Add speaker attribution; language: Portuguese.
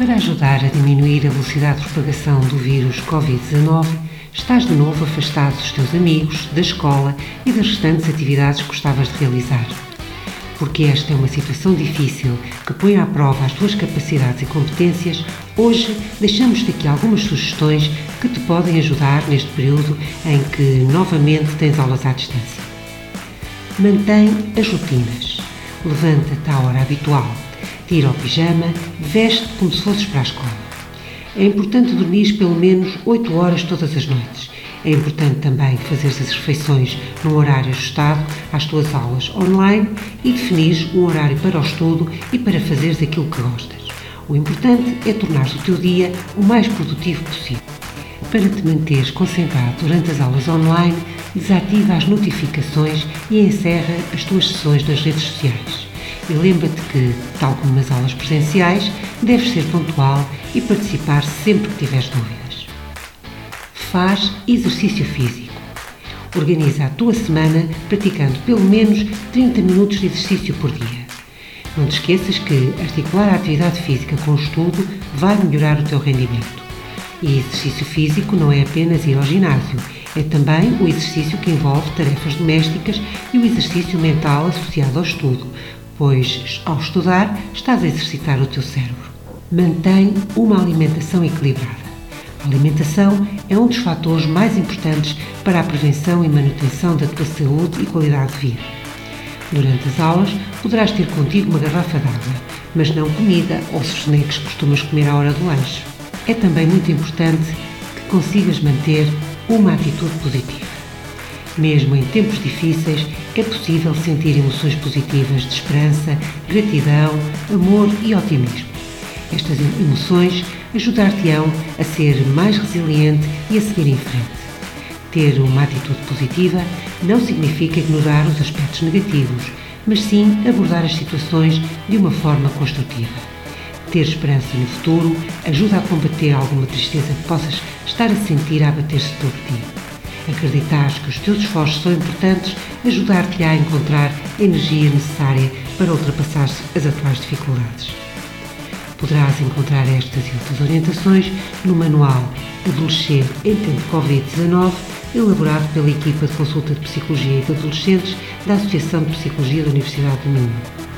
Speaker 1: Para ajudar a diminuir a velocidade de propagação do vírus Covid-19, estás de novo afastado dos teus amigos, da escola e das restantes atividades que gostavas de realizar. Porque esta é uma situação difícil que põe à prova as tuas capacidades e competências, hoje deixamos-te aqui algumas sugestões que te podem ajudar neste período em que novamente tens aulas à distância. Mantém as rotinas. Levanta-te à hora habitual tira o pijama, veste como se fosses para a escola. É importante dormir pelo menos 8 horas todas as noites. É importante também fazer as refeições num horário ajustado às tuas aulas online e definir um horário para o estudo e para fazeres aquilo que gostas. O importante é tornar o teu dia o mais produtivo possível. Para te manteres concentrado durante as aulas online, desativa as notificações e encerra as tuas sessões nas redes sociais. E lembra-te que, tal como nas aulas presenciais, deves ser pontual e participar sempre que tiveres dúvidas. Faz exercício físico. Organiza a tua semana praticando pelo menos 30 minutos de exercício por dia. Não te esqueças que articular a atividade física com o estudo vai melhorar o teu rendimento. E exercício físico não é apenas ir ao ginásio, é também o exercício que envolve tarefas domésticas e o exercício mental associado ao estudo, pois ao estudar estás a exercitar o teu cérebro. Mantém uma alimentação equilibrada. A alimentação é um dos fatores mais importantes para a prevenção e manutenção da tua saúde e qualidade de vida. Durante as aulas poderás ter contigo uma garrafa d'água, mas não comida ou os snacks que costumas comer à hora do lanche. É também muito importante que consigas manter uma atitude positiva. Mesmo em tempos difíceis, é possível sentir emoções positivas de esperança, gratidão, amor e otimismo. Estas emoções ajudar-te-ão a ser mais resiliente e a seguir em frente. Ter uma atitude positiva não significa ignorar os aspectos negativos, mas sim abordar as situações de uma forma construtiva. Ter esperança no futuro ajuda a combater alguma tristeza que possas estar a sentir a abater-se sobre ti. Acreditar que os teus esforços são importantes ajudar-te a encontrar a energia necessária para ultrapassar as atuais dificuldades. Poderás encontrar estas e outras orientações no manual Adolescer em Tempo Covid-19, elaborado pela equipa de consulta de Psicologia e de Adolescentes da Associação de Psicologia da Universidade do Minho.